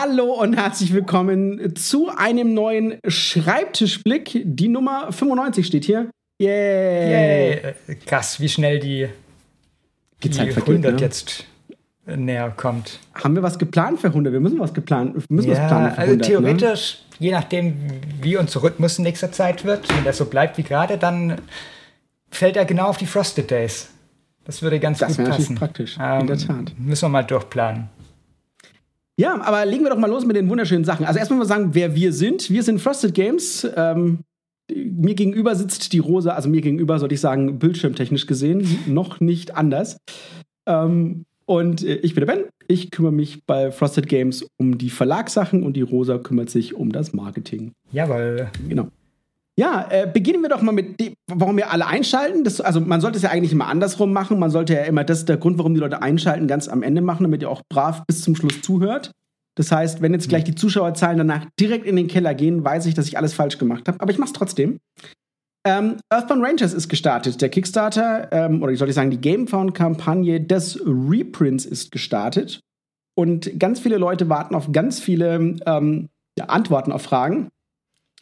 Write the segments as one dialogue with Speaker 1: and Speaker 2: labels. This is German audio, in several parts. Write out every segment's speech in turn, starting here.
Speaker 1: Hallo und herzlich willkommen zu einem neuen Schreibtischblick. Die Nummer 95 steht hier.
Speaker 2: Yay! Yay. Krass, wie schnell die,
Speaker 1: die, die 100
Speaker 2: ne? jetzt näher kommt.
Speaker 1: Haben wir was geplant für 100? Wir müssen was geplant, müssen
Speaker 2: ja,
Speaker 1: was planen für
Speaker 2: 100,
Speaker 1: Also
Speaker 2: theoretisch, ne? je nachdem, wie unser Rhythmus in nächster Zeit wird, wenn das so bleibt wie gerade, dann fällt er genau auf die Frosted Days. Das würde ganz
Speaker 1: das
Speaker 2: gut passen.
Speaker 1: Das praktisch, ähm, in der Tat.
Speaker 2: Müssen wir mal durchplanen.
Speaker 1: Ja, aber legen wir doch mal los mit den wunderschönen Sachen. Also erstmal mal sagen, wer wir sind. Wir sind Frosted Games. Ähm, mir gegenüber sitzt die Rosa, also mir gegenüber, sollte ich sagen, bildschirmtechnisch gesehen, noch nicht anders. Ähm, und äh, ich bin der Ben. Ich kümmere mich bei Frosted Games um die Verlagssachen und die Rosa kümmert sich um das Marketing.
Speaker 2: Jawohl.
Speaker 1: Genau. Ja, äh, beginnen wir doch mal mit dem, warum wir alle einschalten. Das, also man sollte es ja eigentlich immer andersrum machen. Man sollte ja immer, das der Grund, warum die Leute einschalten, ganz am Ende machen, damit ihr auch brav bis zum Schluss zuhört. Das heißt, wenn jetzt gleich die Zuschauerzahlen danach direkt in den Keller gehen, weiß ich, dass ich alles falsch gemacht habe. Aber ich mache es trotzdem. Ähm, Earthbound Rangers ist gestartet. Der Kickstarter, ähm, oder ich sollte sagen, die Gamefound-Kampagne des Reprints ist gestartet. Und ganz viele Leute warten auf ganz viele ähm, Antworten auf Fragen.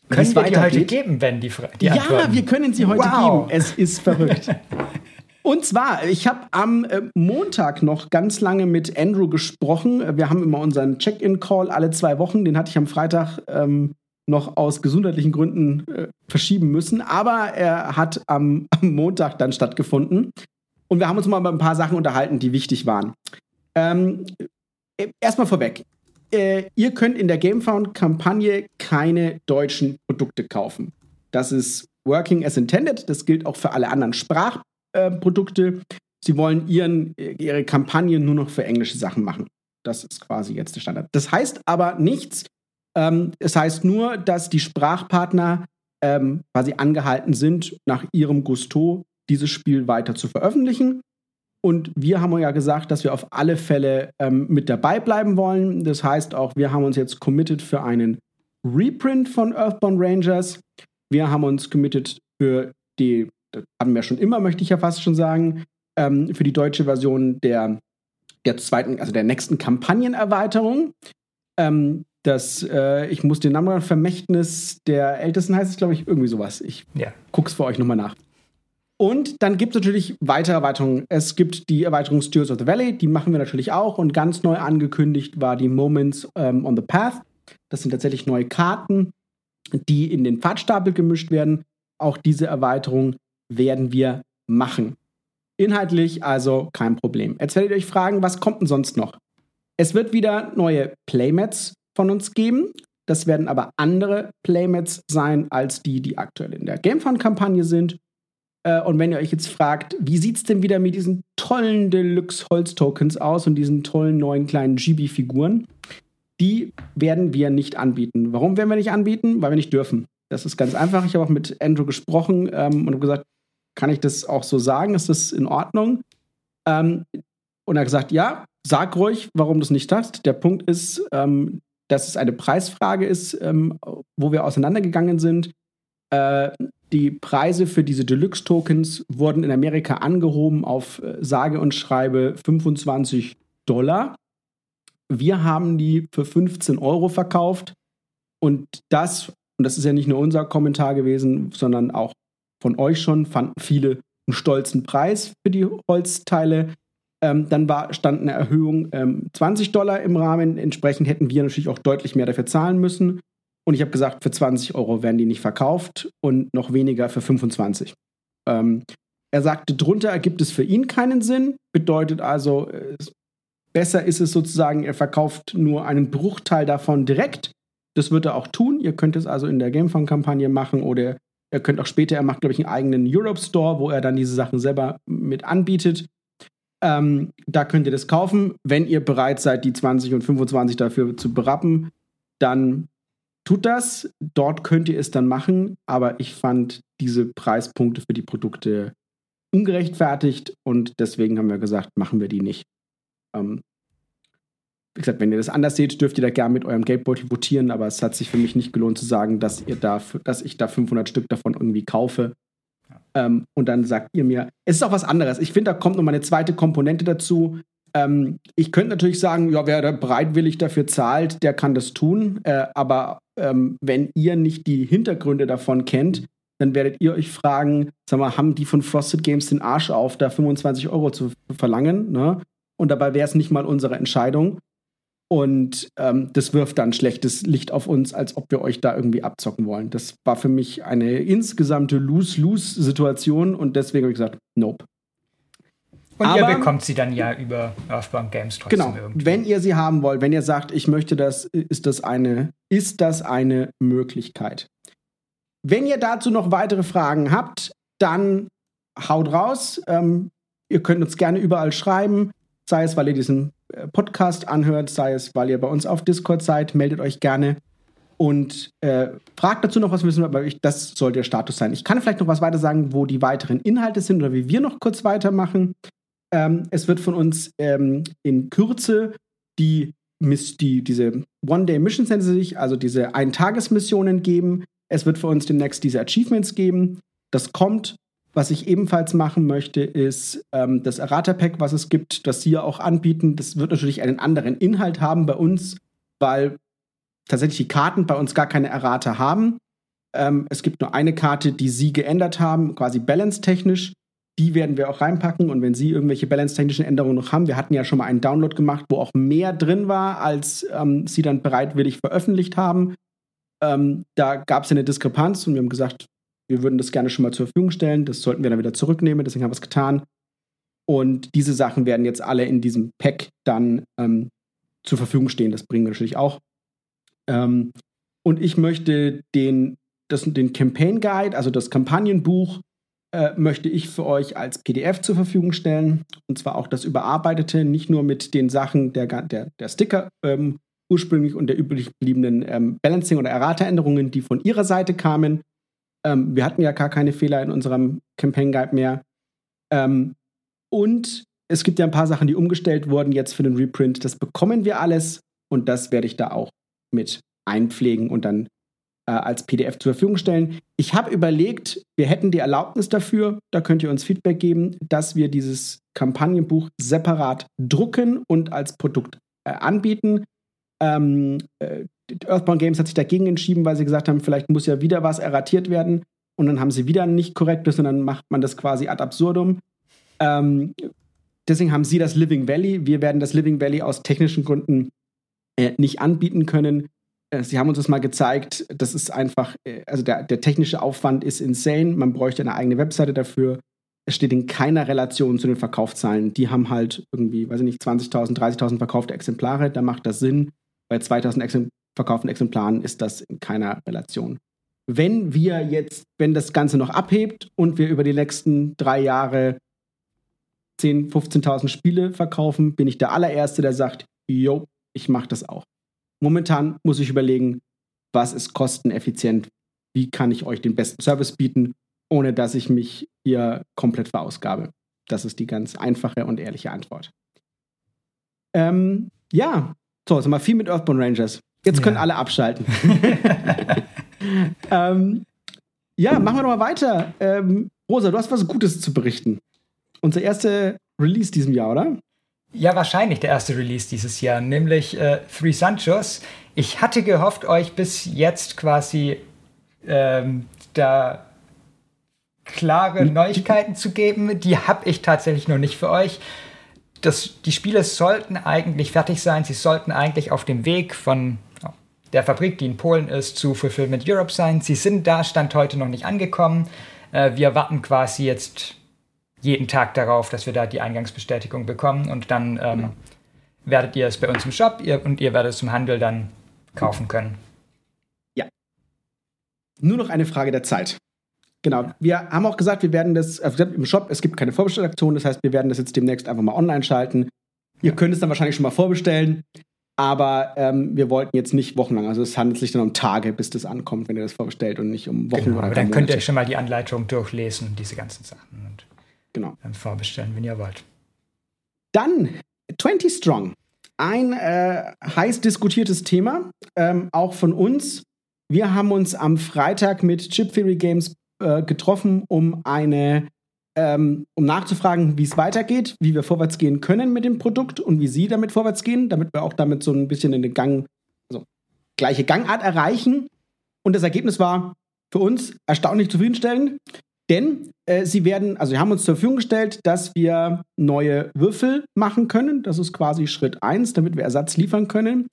Speaker 2: Können wir die heute geben, wenn die, die
Speaker 1: Ja,
Speaker 2: Antworten.
Speaker 1: wir können sie heute
Speaker 2: Wow.
Speaker 1: geben. Es ist verrückt. Und zwar, ich habe am äh, Montag noch ganz lange mit Andrew gesprochen. Wir haben immer unseren Check-in-Call alle zwei Wochen. Den hatte ich am Freitag ähm, noch aus gesundheitlichen Gründen äh, verschieben müssen. Aber er hat am, am Montag dann stattgefunden. Und wir haben uns mal über ein paar Sachen unterhalten, die wichtig waren. Ähm, äh, Erstmal vorweg. Äh, ihr könnt in der Gamefound-Kampagne keine deutschen Produkte kaufen. Das ist working as intended. Das gilt auch für alle anderen Sprachprodukte. Sie wollen ihren, ihre Kampagne nur noch für englische Sachen machen. Das ist quasi jetzt der Standard. Das heißt aber nichts. Ähm, es heißt nur, dass die Sprachpartner ähm, quasi angehalten sind, nach ihrem Gusto dieses Spiel weiter zu veröffentlichen. Und wir haben ja gesagt, dass wir auf alle Fälle ähm, mit dabei bleiben wollen. Das heißt auch, wir haben uns jetzt committed für einen Reprint von Earthbound Rangers. Wir haben uns committed für die, das hatten wir schon immer, möchte ich ja fast schon sagen, ähm, für die deutsche Version der, der zweiten, also der nächsten Kampagnenerweiterung. Ähm, das, äh, ich muss den Namen Vermächtnis der Ältesten heißt es, glaube ich, irgendwie sowas. Ich
Speaker 2: Ja.
Speaker 1: guck's für euch nochmal nach. Und dann gibt es natürlich weitere Erweiterungen. Es gibt die Erweiterung Steers of the Valley, die machen wir natürlich auch. Und ganz neu angekündigt war die Moments ähm, on the Path. Das sind tatsächlich neue Karten, die in den Pfadstapel gemischt werden. Auch diese Erweiterung werden wir machen. Inhaltlich also kein Problem. Jetzt werdet ihr euch fragen, was kommt denn sonst noch? Es wird wieder neue Playmats von uns geben. Das werden aber andere Playmats sein als die, die aktuell in der Gamefund-Kampagne sind. Äh, Und wenn ihr euch jetzt fragt, wie sieht es denn wieder mit diesen tollen Deluxe-Holz-Tokens aus und diesen tollen neuen kleinen Gibi-Figuren, die werden wir nicht anbieten. Warum werden wir nicht anbieten? Weil wir nicht dürfen. Das ist ganz einfach. Ich habe auch mit Andrew gesprochen ähm, und habe gesagt, kann ich das auch so sagen? Ist das in Ordnung? Ähm, und er hat gesagt, ja, sag ruhig, warum du es nicht hast. Der Punkt ist, ähm, dass es eine Preisfrage ist, ähm, wo wir auseinandergegangen sind. Äh, die Preise für diese Deluxe-Tokens wurden in Amerika angehoben auf äh, sage und schreibe 25 Dollar. Wir haben die für 15 Euro verkauft. Und das, und das ist ja nicht nur unser Kommentar gewesen, sondern auch von euch schon, fanden viele einen stolzen Preis für die Holzteile. Ähm, dann war, stand eine Erhöhung ähm, 20 Dollar im Rahmen. Entsprechend hätten wir natürlich auch deutlich mehr dafür zahlen müssen. Und ich habe gesagt, für 20 Euro werden die nicht verkauft und noch weniger für 25. Ähm, er sagte, drunter ergibt es für ihn keinen Sinn. Bedeutet also, besser ist es sozusagen, er verkauft nur einen Bruchteil davon direkt. Das wird er auch tun. Ihr könnt es also in der Gamefund-Kampagne machen oder ihr könnt auch später, er macht, glaube ich, einen eigenen Europe Store, wo er dann diese Sachen selber mit anbietet. Ähm, da könnt ihr das kaufen. Wenn ihr bereit seid, die 20 und 25 dafür zu berappen, dann tut das. Dort könnt ihr es dann machen. Aber ich fand diese Preispunkte für die Produkte ungerechtfertigt und deswegen haben wir gesagt, machen wir die nicht. Ähm, wie gesagt, wenn ihr das anders seht, dürft ihr da gerne mit eurem Geldbeutel votieren, aber es hat sich für mich nicht gelohnt zu sagen, dass, ihr da, dass ich da 500 Stück davon irgendwie kaufe. Ähm, und dann sagt ihr mir, es ist auch was anderes. Ich finde, da kommt nochmal eine zweite Komponente dazu. Ähm, ich könnte natürlich sagen, ja, wer da bereitwillig dafür zahlt, der kann das tun. Äh, aber ähm, wenn ihr nicht die Hintergründe davon kennt, dann werdet ihr euch fragen, sag mal, haben die von Frosted Games den Arsch auf, da 25 Euro zu verlangen? Ne? Und dabei wäre es nicht mal unsere Entscheidung. Und ähm, das wirft dann schlechtes Licht auf uns, als ob wir euch da irgendwie abzocken wollen. Das war für mich eine insgesamte Lose-Lose-Situation und deswegen habe ich gesagt, nope.
Speaker 2: Und Aber, ihr bekommt sie dann ja über Earthbound Games
Speaker 1: trotzdem genau, irgendwie. Wenn ihr sie haben wollt, wenn ihr sagt, ich möchte das, ist das eine, ist das eine Möglichkeit. Wenn ihr dazu noch weitere Fragen habt, dann haut raus. Ähm, ihr könnt uns gerne überall schreiben, sei es, weil ihr diesen äh, Podcast anhört, sei es, weil ihr bei uns auf Discord seid, meldet euch gerne und äh, fragt dazu noch was wissen, aber ich, das soll der Status sein. Ich kann vielleicht noch was weiter sagen, wo die weiteren Inhalte sind oder wie wir noch kurz weitermachen. Ähm, es wird von uns ähm, in Kürze die, die diese One-Day-Missions nennen sich, also diese Ein-Tages-Missionen geben. Es wird für uns demnächst diese Achievements geben. Das kommt. Was ich ebenfalls machen möchte, ist ähm, das Errata-Pack, was es gibt, das Sie ja auch anbieten. Das wird natürlich einen anderen Inhalt haben bei uns, weil tatsächlich die Karten bei uns gar keine Errata haben. Ähm, es gibt nur eine Karte, die Sie geändert haben, quasi balance-technisch. Die werden wir auch reinpacken. Und wenn Sie irgendwelche balance-technischen Änderungen noch haben, wir hatten ja schon mal einen Download gemacht, wo auch mehr drin war, als ähm, Sie dann bereitwillig veröffentlicht haben. Ähm, da gab es eine Diskrepanz und wir haben gesagt, wir würden das gerne schon mal zur Verfügung stellen. Das sollten wir dann wieder zurücknehmen. Deswegen haben wir es getan. Und diese Sachen werden jetzt alle in diesem Pack dann ähm, zur Verfügung stehen. Das bringen wir natürlich auch. Ähm, und ich möchte den, das, den Campaign Guide, also das Kampagnenbuch, äh, möchte ich für euch als PDF zur Verfügung stellen. Und zwar auch das überarbeitete, nicht nur mit den Sachen der, der, der Sticker ähm, ursprünglich und der übrig gebliebenen ähm, Balancing- oder Errata-Änderungen, die von ihrer Seite kamen. Ähm, wir hatten ja gar keine Fehler in unserem Campaign Guide mehr. Ähm, und es gibt ja ein paar Sachen, die umgestellt wurden jetzt für den Reprint. Das bekommen wir alles und das werde ich da auch mit einpflegen und dann äh, als PDF zur Verfügung stellen. Ich habe überlegt, wir hätten die Erlaubnis dafür, da könnt ihr uns Feedback geben, dass wir dieses Kampagnenbuch separat drucken und als Produkt äh, anbieten. Ähm, äh, Earthbound Games hat sich dagegen entschieden, weil sie gesagt haben, vielleicht muss ja wieder was erratiert werden. Und dann haben sie wieder nicht korrektes und dann macht man das quasi ad absurdum. Ähm, deswegen haben sie das Living Valley. Wir werden das Living Valley aus technischen Gründen äh, nicht anbieten können. Äh, sie haben uns das mal gezeigt. Das ist einfach, äh, also der, der technische Aufwand ist insane. Man bräuchte eine eigene Webseite dafür. Es steht in keiner Relation zu den Verkaufszahlen. Die haben halt irgendwie, weiß ich nicht, 20.000, 30.000 verkaufte Exemplare. Da macht das Sinn. Bei 2000 Exemplaren verkauften Exemplaren ist das in keiner Relation. Wenn wir jetzt, wenn das Ganze noch abhebt und wir über die nächsten drei Jahre 10.000, 15.000 Spiele verkaufen, bin ich der allererste, der sagt, jo, ich mache das auch. Momentan muss ich überlegen, was ist kosteneffizient, wie kann ich euch den besten Service bieten, ohne dass ich mich hier komplett verausgabe. Das ist die ganz einfache und ehrliche Antwort. Ähm, ja, so, jetzt haben wir viel mit Earthbound Rangers. Jetzt können ja. alle abschalten. ähm, ja, machen wir doch mal weiter. Ähm, Rosa, du hast was Gutes zu berichten. Unser erster Release diesem Jahr, oder?
Speaker 2: Ja, wahrscheinlich der erste Release dieses Jahr, nämlich äh, Three Sanchos. Ich hatte gehofft, euch bis jetzt quasi ähm, da klare Neuigkeiten zu geben. Die habe ich tatsächlich noch nicht für euch. Das, die Spiele sollten eigentlich fertig sein. Sie sollten eigentlich auf dem Weg von der Fabrik, die in Polen ist, zu Fulfillment Europe sein. Sie sind da, Stand heute noch nicht angekommen. Äh, wir warten quasi jetzt jeden Tag darauf, dass wir da die Eingangsbestätigung bekommen und dann ähm, genau. werdet ihr es bei uns im Shop ihr, und ihr werdet es im Handel dann kaufen können.
Speaker 1: Ja. Nur noch eine Frage der Zeit. Genau. Wir haben auch gesagt, wir werden das, also im Shop, es gibt keine Vorbestellaktion, das heißt, wir werden das jetzt demnächst einfach mal online schalten. Ihr könnt es dann wahrscheinlich schon mal vorbestellen. Aber ähm, wir wollten jetzt nicht wochenlang. Also es handelt sich dann um Tage, bis das ankommt, wenn ihr das vorbestellt und nicht um Wochen
Speaker 2: genau, oder Aber dann könnt ihr schon mal die Anleitung durchlesen, diese ganzen Sachen und
Speaker 1: genau.
Speaker 2: dann vorbestellen, wenn ihr wollt.
Speaker 1: Dann 20 Strong. Ein äh, heiß diskutiertes Thema, ähm, auch von uns. Wir haben uns am Freitag mit Chip Theory Games äh, getroffen, um eine ähm, um nachzufragen, wie es weitergeht, wie wir vorwärts gehen können mit dem Produkt und wie Sie damit vorwärts gehen, damit wir auch damit so ein bisschen in den Gang, also gleiche Gangart erreichen. Und das Ergebnis war für uns erstaunlich zufriedenstellend, denn äh, sie werden, also sie haben uns zur Verfügung gestellt, dass wir neue Würfel machen können. Das ist quasi Schritt 1, damit wir Ersatz liefern können.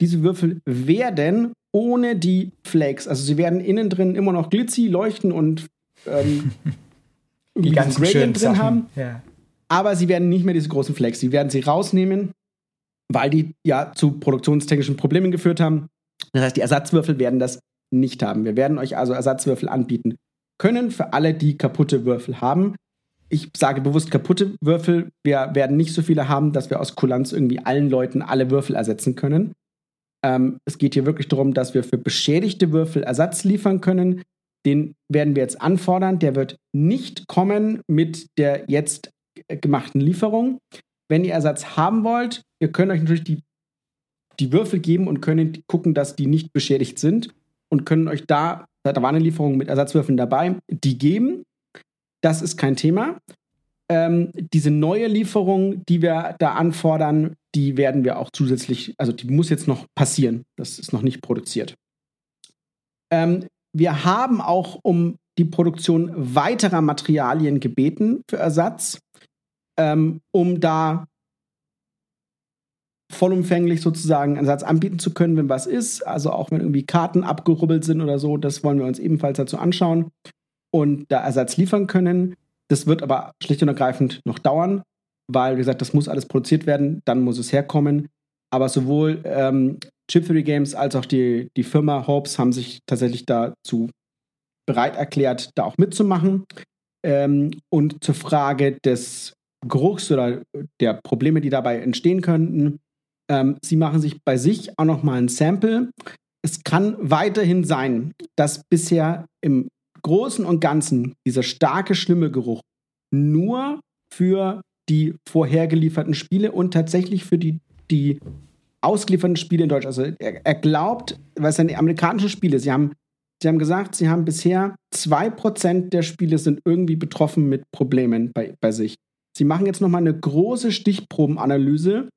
Speaker 1: Diese Würfel werden ohne die Flakes, also sie werden innen drin immer noch glitzy, leuchten und ähm,
Speaker 2: die ganzen Gradient drin Sachen. haben.
Speaker 1: Ja. Aber sie werden nicht mehr diese großen Flakes. Sie werden sie rausnehmen, weil die ja zu produktionstechnischen Problemen geführt haben. Das heißt, die Ersatzwürfel werden das nicht haben. Wir werden euch also Ersatzwürfel anbieten können für alle, die kaputte Würfel haben. Ich sage bewusst kaputte Würfel. Wir werden nicht so viele haben, dass wir aus Kulanz irgendwie allen Leuten alle Würfel ersetzen können. Ähm, es geht hier wirklich darum, dass wir für beschädigte Würfel Ersatz liefern können. Den werden wir jetzt anfordern. Der wird nicht kommen mit der jetzt gemachten Lieferung. Wenn ihr Ersatz haben wollt, ihr könnt euch natürlich die, die Würfel geben und können gucken, dass die nicht beschädigt sind und können euch da, da war eine Lieferung mit Ersatzwürfeln dabei, die geben. Das ist kein Thema. Ähm, diese neue Lieferung, die wir da anfordern, die werden wir auch zusätzlich, also die muss jetzt noch passieren. Das ist noch nicht produziert. Ähm, wir haben auch um die Produktion weiterer Materialien gebeten für Ersatz, ähm, um da vollumfänglich sozusagen einen Satz anbieten zu können, wenn was ist. Also auch wenn irgendwie Karten abgerubbelt sind oder so, das wollen wir uns ebenfalls dazu anschauen und da Ersatz liefern können. Das wird aber schlicht und ergreifend noch dauern, weil, wie gesagt, das muss alles produziert werden, dann muss es herkommen. Aber sowohl ähm, Chip 3 Games als auch die, die Firma Hopes haben sich tatsächlich dazu bereit erklärt, da auch mitzumachen. Ähm, und zur Frage des Geruchs oder der Probleme, die dabei entstehen könnten, ähm, sie machen sich bei sich auch noch mal ein Sample. Es kann weiterhin sein, dass bisher im Großen und Ganzen dieser starke, schlimme Geruch nur für die vorhergelieferten Spiele und tatsächlich für die, die ausgelieferten Spiele in Deutsch. Also er, er glaubt, es sind amerikanische Spiele, sie haben, sie haben gesagt, sie haben bisher 2% der Spiele sind irgendwie betroffen mit Problemen bei, bei sich. Sie machen jetzt nochmal eine große Stichprobenanalyse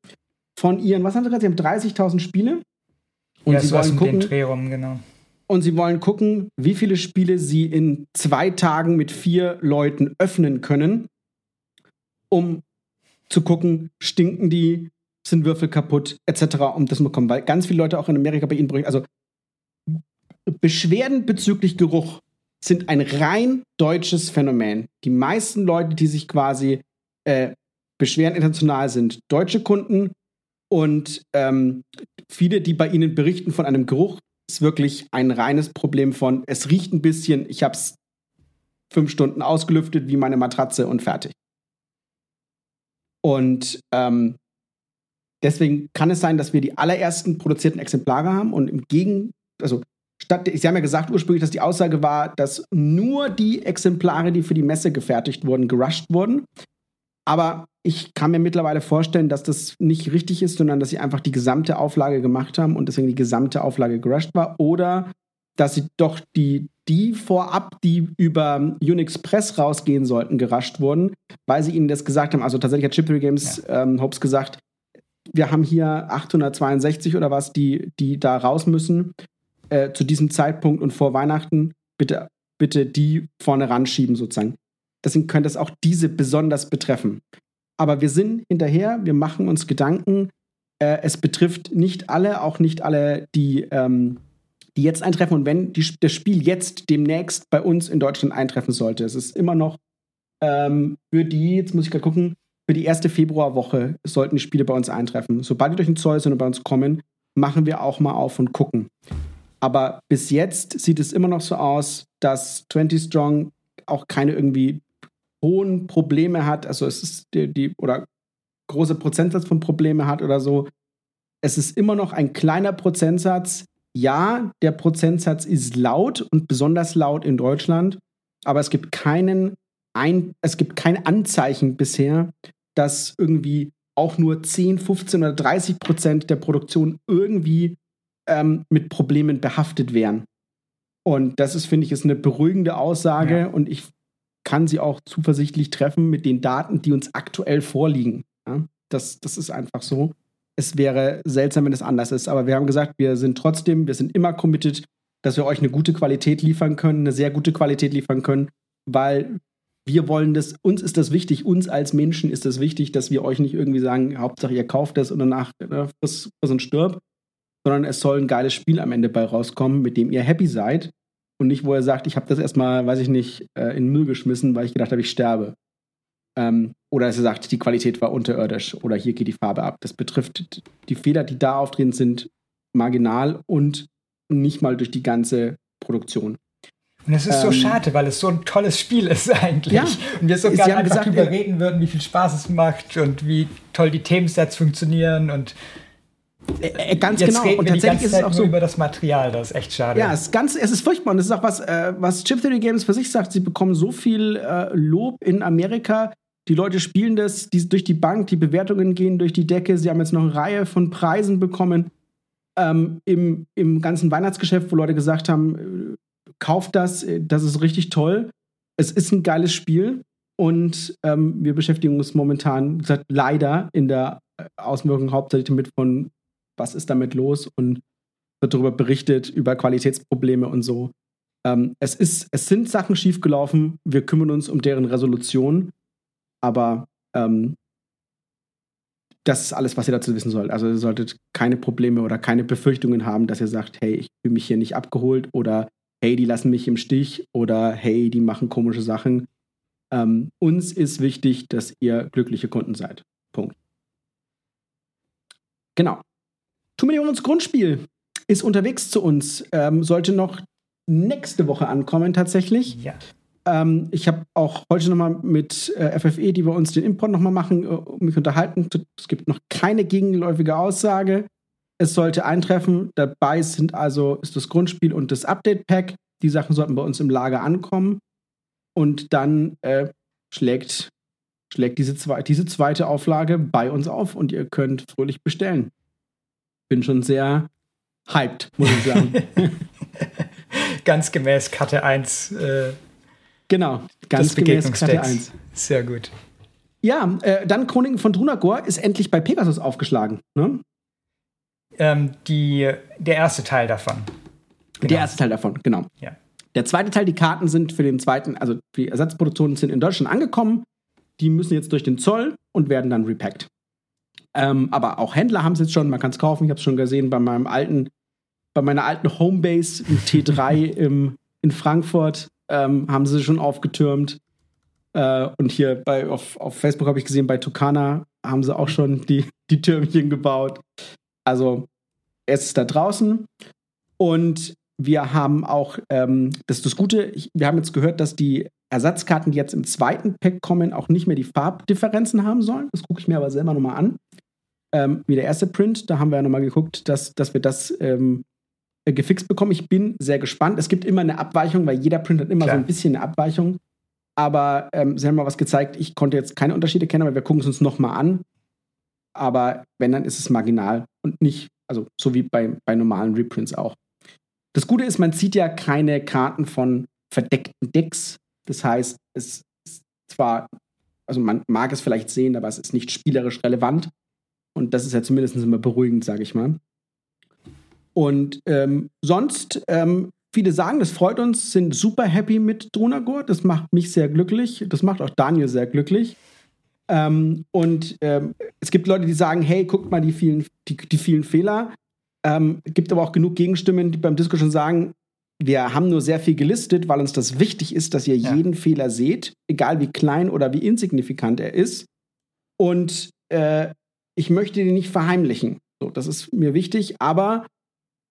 Speaker 1: von ihren, was haben sie gesagt? Sie haben 30.000 Spiele.
Speaker 2: Und ja, sie wollen gucken, Dreh rum, genau.
Speaker 1: Und sie wollen gucken, wie viele Spiele sie in zwei Tagen mit vier Leuten öffnen können, um zu gucken, stinken die, sind Würfel kaputt, etc., um das zu bekommen. Weil ganz viele Leute auch in Amerika bei ihnen bringen. Also Beschwerden bezüglich Geruch sind ein rein deutsches Phänomen. Die meisten Leute, die sich quasi äh, beschweren international, sind deutsche Kunden und ähm, viele, die bei Ihnen berichten von einem Geruch, ist wirklich ein reines Problem von, es riecht ein bisschen, ich habe es fünf Stunden ausgelüftet wie meine Matratze und fertig. Und ähm, deswegen kann es sein, dass wir die allerersten produzierten Exemplare haben und im Gegen, also statt, Sie haben ja gesagt ursprünglich, dass die Aussage war, dass nur die Exemplare, die für die Messe gefertigt wurden, gerusht wurden. Aber ich kann mir mittlerweile vorstellen, dass das nicht richtig ist, sondern dass sie einfach die gesamte Auflage gemacht haben und deswegen die gesamte Auflage gerusht war. Oder dass sie doch die, die vorab, die über Unix Press rausgehen sollten, gerusht wurden, weil sie ihnen das gesagt haben. Also tatsächlich hat Chippery Games ja. ähm, Hopes gesagt, wir haben hier 862 oder was, die, die da raus müssen äh, zu diesem Zeitpunkt und vor Weihnachten. Bitte, bitte die vorne ranschieben sozusagen. Deswegen könnte es auch diese besonders betreffen. Aber wir sind hinterher, wir machen uns Gedanken. Äh, es betrifft nicht alle, auch nicht alle, die, ähm, die jetzt eintreffen. Und wenn die, das Spiel jetzt demnächst bei uns in Deutschland eintreffen sollte, es ist immer noch ähm, für die, jetzt muss ich gerade gucken, für die erste Februarwoche sollten die Spiele bei uns eintreffen. Sobald die durch den Zoll sind und bei uns kommen, machen wir auch mal auf und gucken. Aber bis jetzt sieht es immer noch so aus, dass 20 Strong auch keine irgendwie hohen Probleme hat, also es ist die, die oder große Prozentsatz von Probleme hat oder so. Es ist immer noch ein kleiner Prozentsatz. Ja, der Prozentsatz ist laut und besonders laut in Deutschland, aber es gibt keinen ein, es gibt kein Anzeichen bisher, dass irgendwie auch nur 10, 15 oder 30 Prozent der Produktion irgendwie ähm, mit Problemen behaftet wären. Und das ist, finde ich, ist eine beruhigende Aussage. Ja. Und ich kann sie auch zuversichtlich treffen mit den Daten, die uns aktuell vorliegen. Ja? Das, das ist einfach so. Es wäre seltsam, wenn es anders ist. Aber wir haben gesagt, wir sind trotzdem, wir sind immer committed, dass wir euch eine gute Qualität liefern können, eine sehr gute Qualität liefern können, weil wir wollen das, uns ist das wichtig, uns als Menschen ist das wichtig, dass wir euch nicht irgendwie sagen, Hauptsache ihr kauft das und danach äh, friss, friss und stirb, sondern es soll ein geiles Spiel am Ende bei rauskommen, mit dem ihr happy seid und nicht, wo er sagt, ich habe das erstmal, weiß ich nicht, äh, in den Müll geschmissen, weil ich gedacht habe, ich sterbe. Ähm, oder dass er sagt, die Qualität war unterirdisch oder hier geht die Farbe ab. Das betrifft die Fehler, die da auftreten, sind marginal und nicht mal durch die ganze Produktion.
Speaker 2: Und es ist ähm, so schade, weil es so ein tolles Spiel ist eigentlich. Ja, und wir so gerne einfach gesagt, darüber reden würden, wie viel Spaß es macht und wie toll die Themensets funktionieren und
Speaker 1: äh, äh, ganz Jetzt genau.
Speaker 2: Und tatsächlich ist es auch so über das Material, das ist echt schade.
Speaker 1: Ja, es ist ganz, es ist furchtbar und es ist auch was, äh, was Chip Theory Games für sich sagt. Sie bekommen so viel äh, Lob in Amerika. Die Leute spielen das die, durch die Bank, die Bewertungen gehen durch die Decke. Sie haben jetzt noch eine Reihe von Preisen bekommen ähm, im, im ganzen Weihnachtsgeschäft, wo Leute gesagt haben, äh, kauft das, äh, das ist richtig toll. Es ist ein geiles Spiel und ähm, wir beschäftigen uns momentan, wie gesagt, leider in der Außenwirkung hauptsächlich damit von was ist damit los und wird darüber berichtet, über Qualitätsprobleme und so. Ähm, es, ist, es sind Sachen schiefgelaufen, wir kümmern uns um deren Resolution, aber ähm, das ist alles, was ihr dazu wissen sollt. Also ihr solltet keine Probleme oder keine Befürchtungen haben, dass ihr sagt, hey, ich fühle mich hier nicht abgeholt oder hey, die lassen mich im Stich oder hey, die machen komische Sachen. Ähm, uns ist wichtig, dass ihr glückliche Kunden seid. Punkt. Genau. Two Millionen Grundspiel ist unterwegs zu uns. Ähm, sollte noch nächste Woche ankommen tatsächlich.
Speaker 2: Ja.
Speaker 1: Ähm, ich habe auch heute nochmal mit äh, FFE, die wir uns den Import nochmal machen, äh, mich unterhalten. Es gibt noch keine gegenläufige Aussage. Es sollte eintreffen. Dabei sind also ist das Grundspiel und das Update-Pack. Die Sachen sollten bei uns im Lager ankommen. Und dann äh, schlägt, schlägt diese, zwei, diese zweite Auflage bei uns auf und ihr könnt fröhlich bestellen bin schon sehr hyped, muss ich sagen.
Speaker 2: ganz gemäß Karte 1. Äh,
Speaker 1: genau, ganz gemäß Karte 1.
Speaker 2: Sehr gut.
Speaker 1: Ja, äh, dann Chroniken von Drunagor ist endlich bei Pegasus aufgeschlagen. Ne?
Speaker 2: Ähm, die, der erste Teil davon.
Speaker 1: Genau. Der erste Teil davon, genau.
Speaker 2: Ja.
Speaker 1: Der zweite Teil, die Karten sind für den zweiten, also die Ersatzproduktionen sind in Deutschland angekommen. Die müssen jetzt durch den Zoll und werden dann repackt. Ähm, aber auch Händler haben es jetzt schon, man kann es kaufen. Ich habe es schon gesehen bei meinem alten, bei meiner alten Homebase im T3 im, in Frankfurt ähm, haben sie schon aufgetürmt. Äh, und hier bei, auf, auf Facebook habe ich gesehen, bei Tukana haben sie auch schon die, die Türmchen gebaut. Also es ist da draußen. Und wir haben auch, ähm, das ist das Gute, ich, wir haben jetzt gehört, dass die Ersatzkarten, die jetzt im zweiten Pack kommen, auch nicht mehr die Farbdifferenzen haben sollen. Das gucke ich mir aber selber nochmal an ähm, wie der erste Print. Da haben wir ja nochmal geguckt, dass, dass wir das ähm, äh, gefixt bekommen. Ich bin sehr gespannt. Es gibt immer eine Abweichung, weil jeder Print hat immer Klar. so ein bisschen eine Abweichung. Aber ähm, sie haben mal was gezeigt. Ich konnte jetzt keine Unterschiede kennen, aber wir gucken es uns nochmal an. Aber wenn, dann ist es marginal und nicht, also so wie bei, bei normalen Reprints auch. Das Gute ist, man zieht ja keine Karten von verdeckten Decks. Das heißt, es ist zwar, also man mag es vielleicht sehen, aber es ist nicht spielerisch relevant. Und das ist ja zumindest immer beruhigend, sage ich mal. Und ähm, sonst, ähm, viele sagen, das freut uns, sind super happy mit Dronagor. Das macht mich sehr glücklich. Das macht auch Daniel sehr glücklich. Ähm, und ähm, es gibt Leute, die sagen, hey, guckt mal die vielen, die, die vielen Fehler. Ähm, gibt aber auch genug Gegenstimmen, die beim Disco schon sagen, wir haben nur sehr viel gelistet, weil uns das wichtig ist, dass ihr ja. jeden Fehler seht, egal wie klein oder wie insignifikant er ist. Und äh, ich möchte den nicht verheimlichen. So, das ist mir wichtig, aber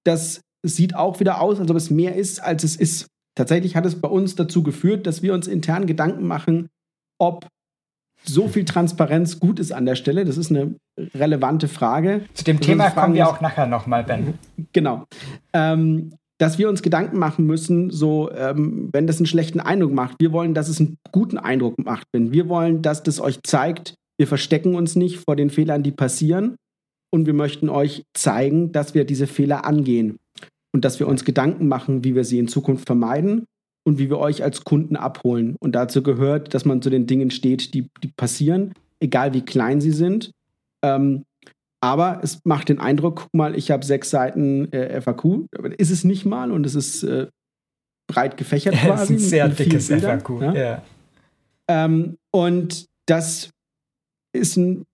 Speaker 1: das sieht auch wieder aus, als ob es mehr ist, als es ist. Tatsächlich hat es bei uns dazu geführt, dass wir uns intern Gedanken machen, ob so viel Transparenz gut ist an der Stelle. Das ist eine relevante Frage.
Speaker 2: Zu dem Thema kommen wir auch nachher nochmal, Ben.
Speaker 1: Genau. Ähm, dass wir uns Gedanken machen müssen, so, ähm, wenn das einen schlechten Eindruck macht. Wir wollen, dass es einen guten Eindruck macht. Wir wollen, dass das euch zeigt, wir verstecken uns nicht vor den Fehlern, die passieren. Und wir möchten euch zeigen, dass wir diese Fehler angehen und dass wir uns Gedanken machen, wie wir sie in Zukunft vermeiden. und wie wir euch als Kunden abholen. Und dazu gehört, dass man zu den Dingen steht, die, die passieren, egal wie klein sie sind. Ähm, aber es macht den Eindruck, guck mal, ich habe sechs Seiten äh, FAQ. Ist es nicht mal und es ist äh, breit gefächert quasi.
Speaker 2: Es ist ein sehr dickes Bildern, FAQ, ja.
Speaker 1: ja. Ähm, und das ist ein,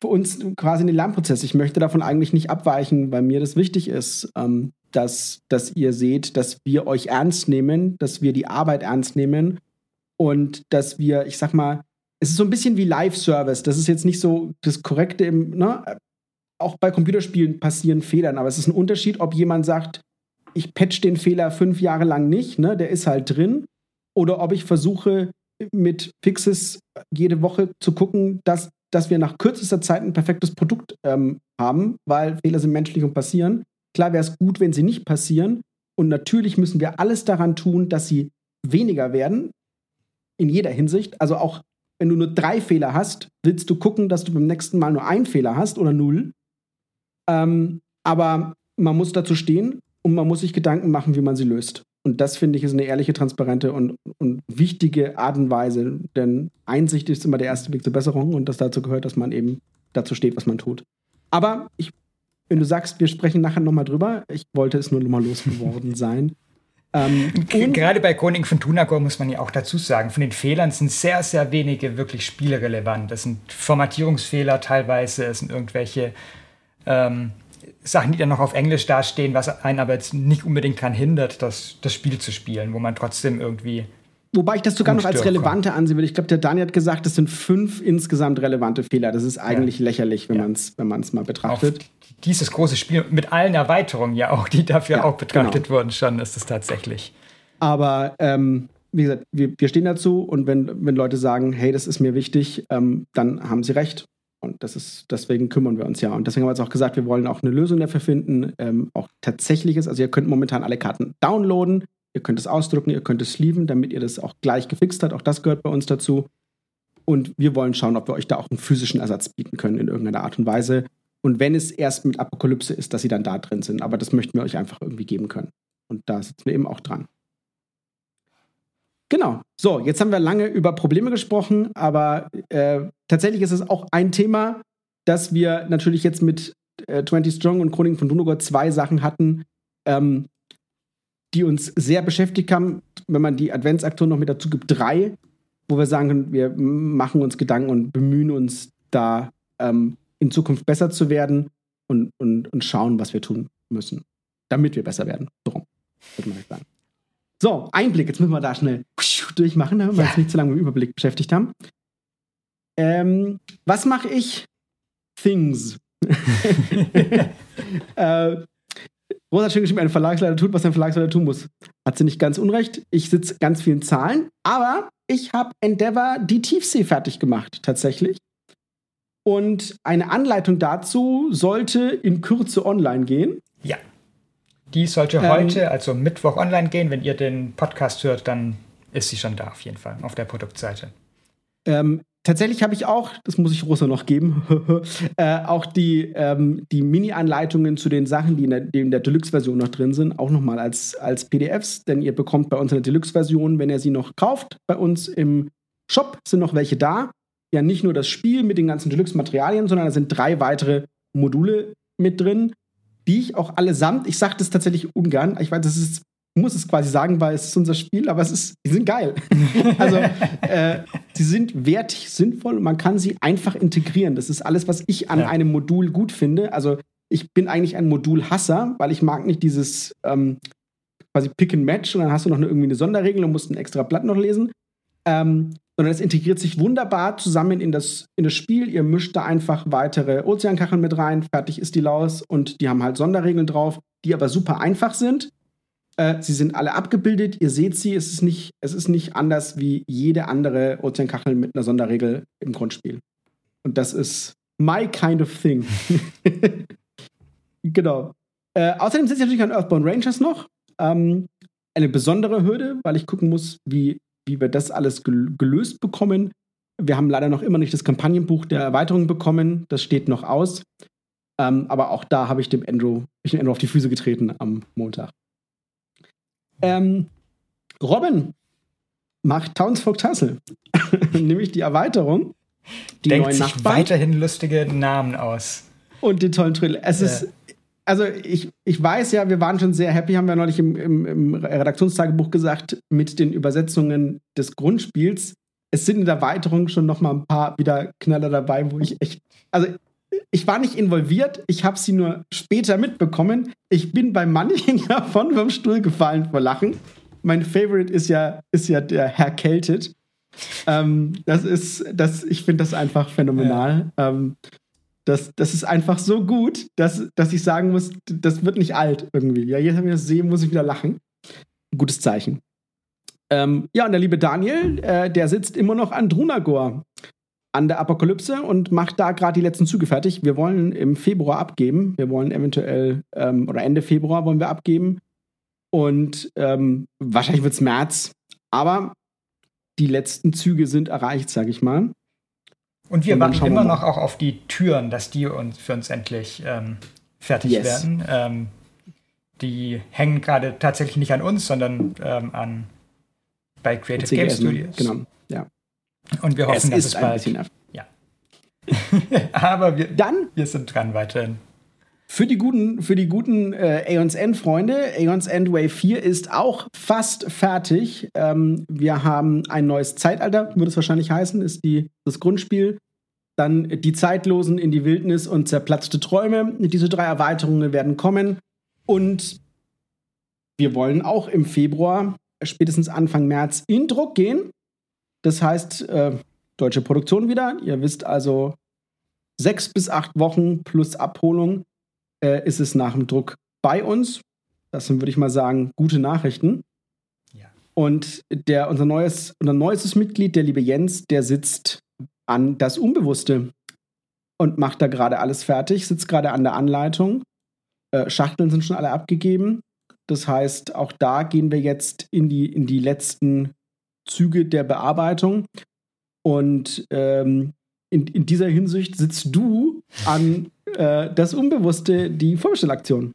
Speaker 1: für uns quasi ein Lernprozess. Ich möchte davon eigentlich nicht abweichen, weil mir das wichtig ist, ähm, dass, dass ihr seht, dass wir euch ernst nehmen, dass wir die Arbeit ernst nehmen und dass wir, ich sag mal, es ist so ein bisschen wie Live-Service. Das ist jetzt nicht so das Korrekte im, ne? Auch bei Computerspielen passieren Fehlern, aber es ist ein Unterschied, ob jemand sagt, ich patch den Fehler fünf Jahre lang nicht, ne? Der ist halt drin. Oder ob ich versuche, mit Fixes jede Woche zu gucken, dass, dass wir nach kürzester Zeit ein perfektes Produkt ähm, haben, weil Fehler sind menschlich und passieren. Klar wäre es gut, wenn sie nicht passieren. Und natürlich müssen wir alles daran tun, dass sie weniger werden. In jeder Hinsicht. Also auch wenn du nur drei Fehler hast, willst du gucken, dass du beim nächsten Mal nur einen Fehler hast oder null. Ähm, aber man muss dazu stehen und man muss sich Gedanken machen, wie man sie löst. Und das finde ich ist eine ehrliche, transparente und, und wichtige Art und Weise. Denn Einsicht ist immer der erste Weg zur Besserung und das dazu gehört, dass man eben dazu steht, was man tut. Aber ich, wenn du sagst, wir sprechen nachher nochmal drüber, ich wollte es nur nochmal losgeworden sein.
Speaker 2: Ähm, Gerade bei Chronik von Tunagor muss man ja auch dazu sagen, von den Fehlern sind sehr, sehr wenige wirklich spielrelevant. Das sind Formatierungsfehler teilweise, es sind irgendwelche ähm, Sachen, die dann noch auf Englisch dastehen, was einen aber jetzt nicht unbedingt daran hindert, das, das Spiel zu spielen, wo man trotzdem irgendwie.
Speaker 1: Wobei ich das sogar noch als relevante ansehen würde. Ich glaube, der Daniel hat gesagt, es sind fünf insgesamt relevante Fehler. Das ist eigentlich ja. lächerlich, wenn ja. man es wenn mal betrachtet. Auf
Speaker 2: dieses große Spiel mit allen Erweiterungen ja auch, die dafür ja, auch betrachtet genau. wurden, schon ist es tatsächlich.
Speaker 1: Aber ähm, wie gesagt, wir, wir, stehen dazu und wenn, wenn Leute sagen, hey, das ist mir wichtig, ähm, dann haben sie recht. Und das ist, deswegen kümmern wir uns ja. Und deswegen haben wir jetzt auch gesagt, wir wollen auch eine Lösung dafür finden, ähm, auch tatsächliches. Also ihr könnt momentan alle Karten downloaden, ihr könnt es ausdrucken, ihr könnt es sleeven, damit ihr das auch gleich gefixt habt. Auch das gehört bei uns dazu. Und wir wollen schauen, ob wir euch da auch einen physischen Ersatz bieten können in irgendeiner Art und Weise. Und wenn es erst mit Apokalypse ist, dass sie dann da drin sind. Aber das möchten wir euch einfach irgendwie geben können. Und da sitzen wir eben auch dran. Genau. So, jetzt haben wir lange über Probleme gesprochen, aber äh, tatsächlich ist es auch ein Thema, dass wir natürlich jetzt mit äh, 20 Strong und Chroniken von Dunogor zwei Sachen hatten, ähm, die uns sehr beschäftigt haben. Wenn man die Adventsaktion noch mit dazu gibt, drei, wo wir sagen, wir machen uns Gedanken und bemühen uns da ähm, in Zukunft besser zu werden und, und, und schauen, was wir tun müssen, damit wir besser werden. Darum, würde man sagen. So, Einblick. Jetzt müssen wir da schnell durchmachen, damit wir ja. uns nicht zu lange mit dem Überblick beschäftigt haben. Ähm, was mache ich? Things. äh, Rosa hat schön geschrieben, ein Verlagsleiter tut, was ein Verlagsleiter tun muss. Hat sie nicht ganz unrecht. Ich sitze ganz vielen Zahlen, aber ich habe Endeavor die Tiefsee fertig gemacht, tatsächlich. Und eine Anleitung dazu sollte in Kürze online gehen.
Speaker 2: Ja. Die sollte ähm, heute, also Mittwoch, online gehen. Wenn ihr den Podcast hört, dann ist sie schon da auf jeden Fall auf der Produktseite.
Speaker 1: Ähm, tatsächlich habe ich auch, das muss ich Rosa noch geben, äh, auch die, ähm, die Mini-Anleitungen zu den Sachen, die in der, der Deluxe-Version noch drin sind, auch nochmal als, als PDFs, denn ihr bekommt bei uns eine Deluxe-Version, wenn ihr sie noch kauft. Bei uns im Shop sind noch welche da. Ja, nicht nur das Spiel mit den ganzen Deluxe-Materialien, sondern da sind drei weitere Module mit drin die ich auch allesamt, ich sage das tatsächlich ungern, ich weiß, das ist, muss es quasi sagen, weil es ist unser Spiel, aber es ist, die sind geil. also, äh, sie sind wertig, sinnvoll und man kann sie einfach integrieren. Das ist alles, was ich an ja. einem Modul gut finde. Also, ich bin eigentlich ein Modulhasser, weil ich mag nicht dieses ähm, quasi Pick and Match und dann hast du noch eine, irgendwie eine Sonderregel und musst ein extra Blatt noch lesen. Ähm, sondern es integriert sich wunderbar zusammen in das, in das Spiel. Ihr mischt da einfach weitere Ozeankacheln mit rein, fertig ist die Laus und die haben halt Sonderregeln drauf, die aber super einfach sind. Äh, sie sind alle abgebildet, ihr seht sie, es ist, nicht, es ist nicht anders wie jede andere Ozeankachel mit einer Sonderregel im Grundspiel. Und das ist my kind of thing. genau. Äh, außerdem sitze ich natürlich an Earthbound Rangers noch. Ähm, eine besondere Hürde, weil ich gucken muss, wie wie wir das alles gelöst bekommen. Wir haben leider noch immer nicht das Kampagnenbuch der Erweiterung bekommen. Das steht noch aus. Ähm, aber auch da habe ich dem Andrew, ich dem Andrew auf die Füße getreten am Montag. Ähm, Robin macht Townsfolk Tassel, nämlich die Erweiterung.
Speaker 2: Die Denkt sich weiterhin lustige Namen aus.
Speaker 1: Und die tollen Trill. Es ja. ist, also ich, ich weiß ja, wir waren schon sehr happy, haben wir neulich im, im, im Redaktionstagebuch gesagt, mit den Übersetzungen des Grundspiels. Es sind in der Erweiterung schon noch mal ein paar wieder Knaller dabei, wo ich echt, also ich war nicht involviert, ich habe sie nur später mitbekommen. Ich bin bei manchen davon vom Stuhl gefallen vor Lachen. Mein Favorite ist ja, ist ja der Herr Keltet. Ähm, das ist, das, ich finde das einfach phänomenal. Ja. Ähm, das, das ist einfach so gut, dass, dass ich sagen muss, das wird nicht alt irgendwie. Ja, jetzt, wenn ich das sehe, muss ich wieder lachen. Gutes Zeichen. Ähm, ja, und der liebe Daniel, äh, der sitzt immer noch an Drunagor an der Apokalypse und macht da gerade die letzten Züge fertig. Wir wollen im Februar abgeben. Wir wollen eventuell, ähm, oder Ende Februar wollen wir abgeben. Und ähm, wahrscheinlich wird es März. Aber die letzten Züge sind erreicht, sage ich mal.
Speaker 2: Und wir warten immer noch auch auf die Türen, dass die uns für uns endlich ähm, fertig yes. werden. Ähm, die hängen gerade tatsächlich nicht an uns, sondern ähm, an bei Creative Game Studios.
Speaker 1: Genau, ja.
Speaker 2: Und wir hoffen, es dass es bald. Ja. Aber wir, Dann, wir sind dran weiterhin.
Speaker 1: Für die guten, für die guten äh, Aeons End Freunde, Aeons End Wave 4 ist auch fast fertig. Ähm, wir haben ein neues Zeitalter, würde es wahrscheinlich heißen, ist die, das Grundspiel. Dann die Zeitlosen in die Wildnis und zerplatzte Träume. Diese drei Erweiterungen werden kommen. Und wir wollen auch im Februar, spätestens Anfang März, in Druck gehen. Das heißt, äh, deutsche Produktion wieder. Ihr wisst also, sechs bis acht Wochen plus Abholung äh, ist es nach dem Druck bei uns. Das sind, würde ich mal sagen, gute Nachrichten. Ja. Und der, unser, neues, unser neuestes Mitglied, der liebe Jens, der sitzt an das Unbewusste und macht da gerade alles fertig, sitzt gerade an der Anleitung. Äh, Schachteln sind schon alle abgegeben. Das heißt, auch da gehen wir jetzt in die, in die letzten Züge der Bearbeitung. Und ähm, in, in dieser Hinsicht sitzt du an äh, das Unbewusste, die Vorbestellaktion.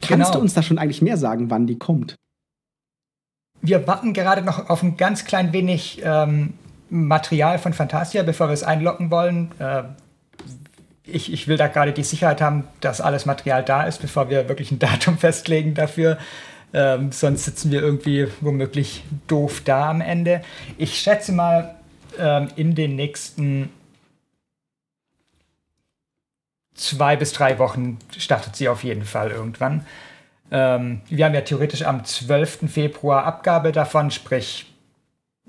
Speaker 1: Kannst genau. du uns da schon eigentlich mehr sagen, wann die kommt?
Speaker 2: Wir warten gerade noch auf ein ganz klein wenig ähm, Material von Fantasia, bevor wir es einlocken wollen. Äh, ich, ich will da gerade die Sicherheit haben, dass alles Material da ist, bevor wir wirklich ein Datum festlegen dafür. Ähm, sonst sitzen wir irgendwie womöglich doof da am Ende. Ich schätze mal, ähm, in den nächsten zwei bis drei Wochen startet sie auf jeden Fall irgendwann. Ähm, wir haben ja theoretisch am 12. Februar Abgabe davon, sprich,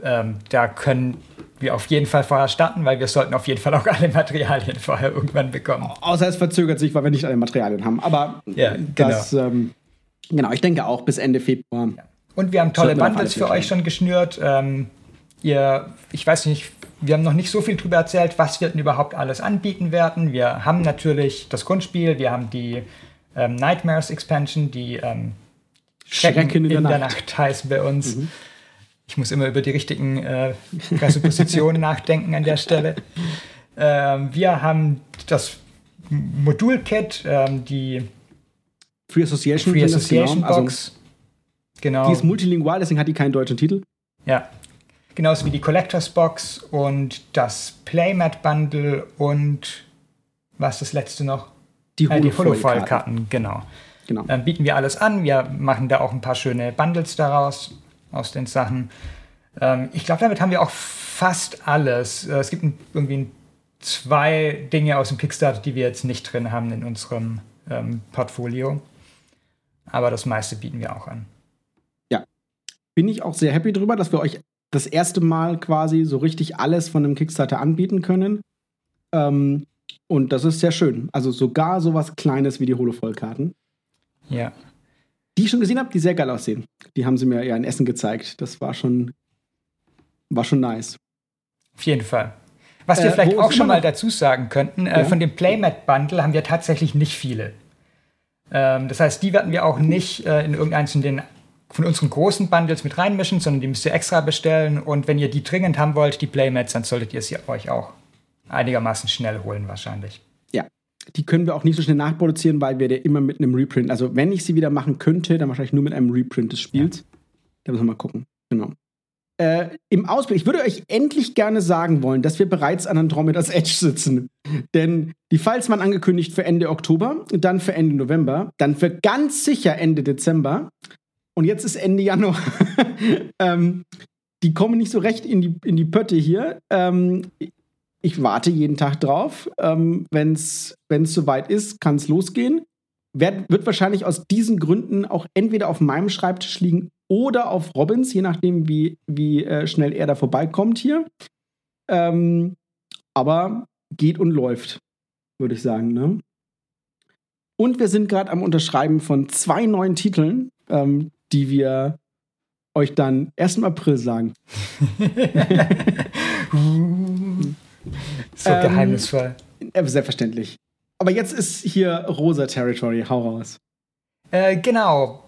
Speaker 2: ähm, da können wir auf jeden Fall vorher starten, weil wir sollten auf jeden Fall auch alle Materialien vorher irgendwann bekommen.
Speaker 1: Außer es verzögert sich, weil wir nicht alle Materialien haben. Aber ja, das, genau. Ähm, genau, ich denke auch bis Ende Februar. Ja.
Speaker 2: Und wir haben tolle Bundles für euch schon geschnürt. Ähm, ihr, ich weiß nicht, wir haben noch nicht so viel darüber erzählt, was wir denn überhaupt alles anbieten werden. Wir haben natürlich das Grundspiel, wir haben die ähm, Nightmares Expansion, die ähm, Schrecken, Schrecken in, in, der, Nacht. Nacht heißen bei uns. Mhm. Ich muss immer über die richtigen äh, Pressepositionen nachdenken an der Stelle. Ähm, wir haben das Modul-Kit, ähm, die
Speaker 1: Free Association,
Speaker 2: Free Association genau. Box. Also,
Speaker 1: genau. Die ist multilingual, deswegen hat die keinen deutschen Titel.
Speaker 2: Ja, Genauso wie die Collectors Box und das Playmat Bundle und was das letzte noch?
Speaker 1: Die Holofoil-Karten, äh,
Speaker 2: genau. genau. Dann bieten wir alles an. Wir machen da auch ein paar schöne Bundles daraus, aus den Sachen. Ähm, ich glaube, damit haben wir auch fast alles. Äh, es gibt irgendwie zwei Dinge aus dem Kickstarter, die wir jetzt nicht drin haben in unserem ähm, Portfolio. Aber das meiste bieten wir auch an.
Speaker 1: Ja. Bin ich auch sehr happy drüber, dass wir euch das erste Mal quasi so richtig alles von einem Kickstarter anbieten können. Ähm, und das ist sehr schön. Also sogar sowas Kleines wie die Holovollkarten.
Speaker 2: Ja.
Speaker 1: Die ich schon gesehen habe, die sehr geil aussehen. Die haben sie mir ja in Essen gezeigt. Das war schon, war schon nice.
Speaker 2: Auf jeden Fall. Was wir äh, vielleicht auch schon mal dazu sagen könnten, äh, ja? von dem Playmat-Bundle haben wir tatsächlich nicht viele. Ähm, das heißt, die werden wir auch nicht äh, in irgendeinem von den von unseren großen Bundles mit reinmischen, sondern die müsst ihr extra bestellen. Und wenn ihr die dringend haben wollt, die Playmats, dann solltet ihr sie euch auch einigermaßen schnell holen wahrscheinlich.
Speaker 1: Ja, die können wir auch nicht so schnell nachproduzieren, weil wir die immer mit einem Reprint, also wenn ich sie wieder machen könnte, dann wahrscheinlich nur mit einem Reprint des Spiels. Da müssen wir mal gucken. Genau. Äh, Im Ausblick, ich würde euch endlich gerne sagen wollen, dass wir bereits an Andromeda's Edge sitzen. Denn die Files waren angekündigt für Ende Oktober, dann für Ende November, dann für ganz sicher Ende Dezember. Und jetzt ist Ende Januar. ähm, die kommen nicht so recht in die, in die Pötte hier. Ähm, ich warte jeden Tag drauf. Ähm, Wenn es soweit ist, kann es losgehen. Werd, wird wahrscheinlich aus diesen Gründen auch entweder auf meinem Schreibtisch liegen oder auf Robins, je nachdem, wie, wie äh, schnell er da vorbeikommt hier. Ähm, aber geht und läuft, würde ich sagen. Ne? Und wir sind gerade am Unterschreiben von zwei neuen Titeln, ähm, die wir euch dann erst im April sagen.
Speaker 2: so ähm, geheimnisvoll.
Speaker 1: Äh, selbstverständlich. Aber jetzt ist hier rosa Territory. Hau raus.
Speaker 2: Äh, genau.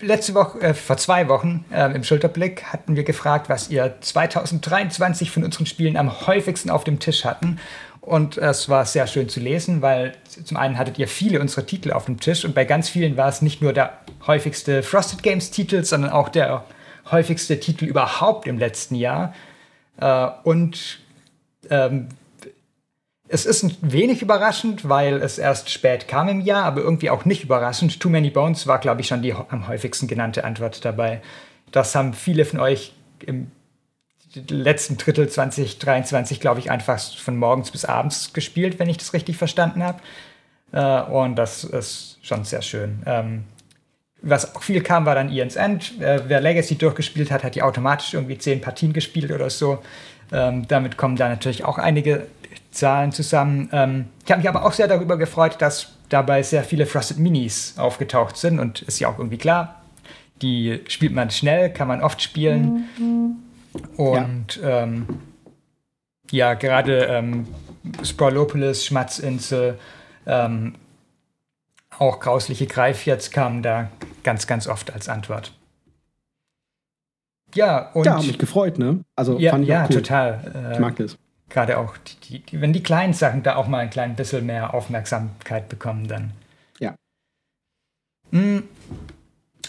Speaker 2: Letzte Woche, äh, vor zwei Wochen äh, im Schulterblick hatten wir gefragt, was ihr 2023 von unseren Spielen am häufigsten auf dem Tisch hatten. Und es war sehr schön zu lesen, weil zum einen hattet ihr viele unserer Titel auf dem Tisch und bei ganz vielen war es nicht nur der häufigste Frosted Games Titel, sondern auch der häufigste Titel überhaupt im letzten Jahr. Äh, und ähm, es ist ein wenig überraschend, weil es erst spät kam im Jahr, aber irgendwie auch nicht überraschend. Too Many Bones war, glaube ich, schon die am häufigsten genannte Antwort dabei. Das haben viele von euch im letzten Drittel 2023, glaube ich, einfach von morgens bis abends gespielt, wenn ich das richtig verstanden habe. Äh, und das ist schon sehr schön. Ähm, was auch viel kam, war dann Ian's End. Äh, wer Legacy durchgespielt hat, hat die automatisch irgendwie zehn Partien gespielt oder so. Ähm, damit kommen da natürlich auch einige Zahlen zusammen. Ähm, ich habe mich aber auch sehr darüber gefreut, dass dabei sehr viele Frosted Minis aufgetaucht sind und ist ja auch irgendwie klar, die spielt man schnell, kann man oft spielen. Mhm. Und ja, ähm, ja gerade ähm, Sprolopolis, Schmatzinsel, ähm, auch grausliche Greifjets kamen da ganz, ganz oft als Antwort. Ja, und.
Speaker 1: Ja, mich gefreut, ne?
Speaker 2: Also ja, fand ich ja, cool. total.
Speaker 1: Äh, ich mag das.
Speaker 2: Gerade auch, die, die, wenn die kleinen Sachen da auch mal ein klein bisschen mehr Aufmerksamkeit bekommen, dann.
Speaker 1: Ja.
Speaker 2: Mhm.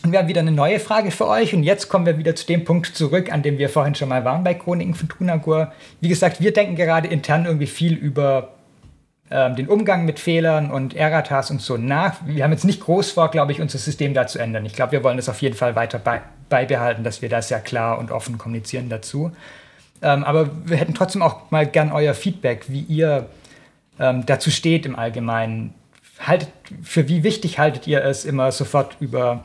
Speaker 2: Und wir haben wieder eine neue Frage für euch. Und jetzt kommen wir wieder zu dem Punkt zurück, an dem wir vorhin schon mal waren bei Chroniken von Tunagur. Wie gesagt, wir denken gerade intern irgendwie viel über ähm, den Umgang mit Fehlern und Erratas und so nach. Wir haben jetzt nicht groß vor, glaube ich, unser System da zu ändern. Ich glaube, wir wollen das auf jeden Fall weiter bei beibehalten, dass wir da sehr klar und offen kommunizieren dazu. Ähm, aber wir hätten trotzdem auch mal gern euer Feedback, wie ihr ähm, dazu steht im Allgemeinen. Haltet, für wie wichtig haltet ihr es, immer sofort über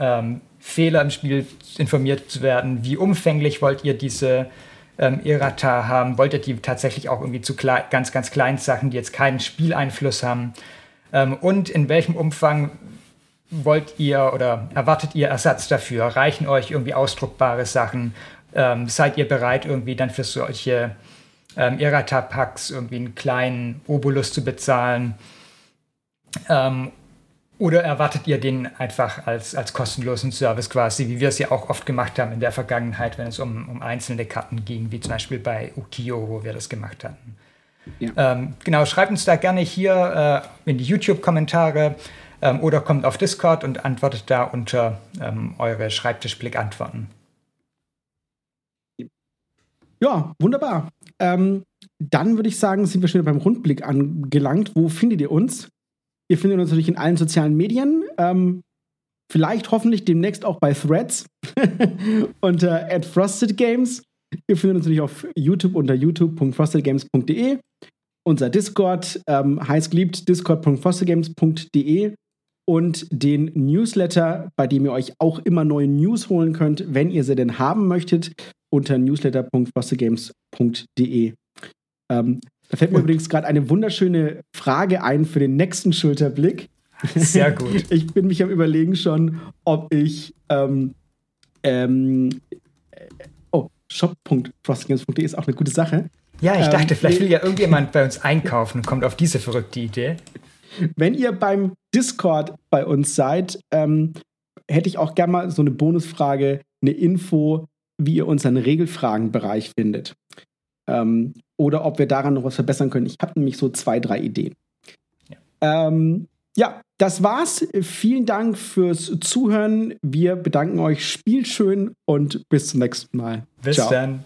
Speaker 2: ähm, Fehler im Spiel informiert zu werden? Wie umfänglich wollt ihr diese ähm, Errata haben? Wollt ihr die tatsächlich auch irgendwie zu ganz, ganz kleinen Sachen, die jetzt keinen Spieleinfluss haben? Ähm, und in welchem Umfang wollt ihr oder erwartet ihr Ersatz dafür? Reichen euch irgendwie ausdruckbare Sachen? Ähm, seid ihr bereit, irgendwie dann für solche ähm, Errata-Packs irgendwie einen kleinen Obolus zu bezahlen? Ähm, oder erwartet ihr den einfach als, als kostenlosen Service quasi, wie wir es ja auch oft gemacht haben in der Vergangenheit, wenn es um, um einzelne Karten ging, wie zum Beispiel bei Ukio, wo wir das gemacht hatten? Ja. Ähm, genau, schreibt uns da gerne hier äh, in die YouTube-Kommentare ähm, oder kommt auf Discord und antwortet da unter ähm, eure Schreibtischblick-Antworten.
Speaker 1: Ja, wunderbar. Ähm, dann würde ich sagen, sind wir schon beim Rundblick angelangt. Wo findet ihr uns? Ihr findet uns natürlich in allen sozialen Medien. Ähm, vielleicht hoffentlich demnächst auch bei Threads unter @frostedgames. Ihr findet uns natürlich auf YouTube unter youtube.frostedgames.de. Unser Discord ähm, heißt geliebt discord.frostedgames.de und den Newsletter, bei dem ihr euch auch immer neue News holen könnt, wenn ihr sie denn haben möchtet, unter newsletter.frostedgames.de. Ähm, da fällt mir und. übrigens gerade eine wunderschöne Frage ein für den nächsten Schulterblick.
Speaker 2: Sehr gut.
Speaker 1: ich bin mich am Überlegen schon, ob ich ähm, ähm, äh, oh, shop.frostedgames.de ist auch eine gute Sache.
Speaker 2: Ja, ich dachte, ähm, vielleicht will ja irgendjemand bei uns einkaufen und kommt auf diese verrückte Idee.
Speaker 1: Wenn ihr beim Discord bei uns seid, ähm, hätte ich auch gerne mal so eine Bonusfrage, eine Info, wie ihr unseren Regelfragenbereich findet. Ähm, oder ob wir daran noch was verbessern können. Ich habe nämlich so zwei, drei Ideen. Ja. Ähm, ja, das war's. Vielen Dank fürs Zuhören. Wir bedanken euch. Spielt schön und bis zum nächsten Mal.
Speaker 2: Bis
Speaker 1: Ciao.
Speaker 2: dann.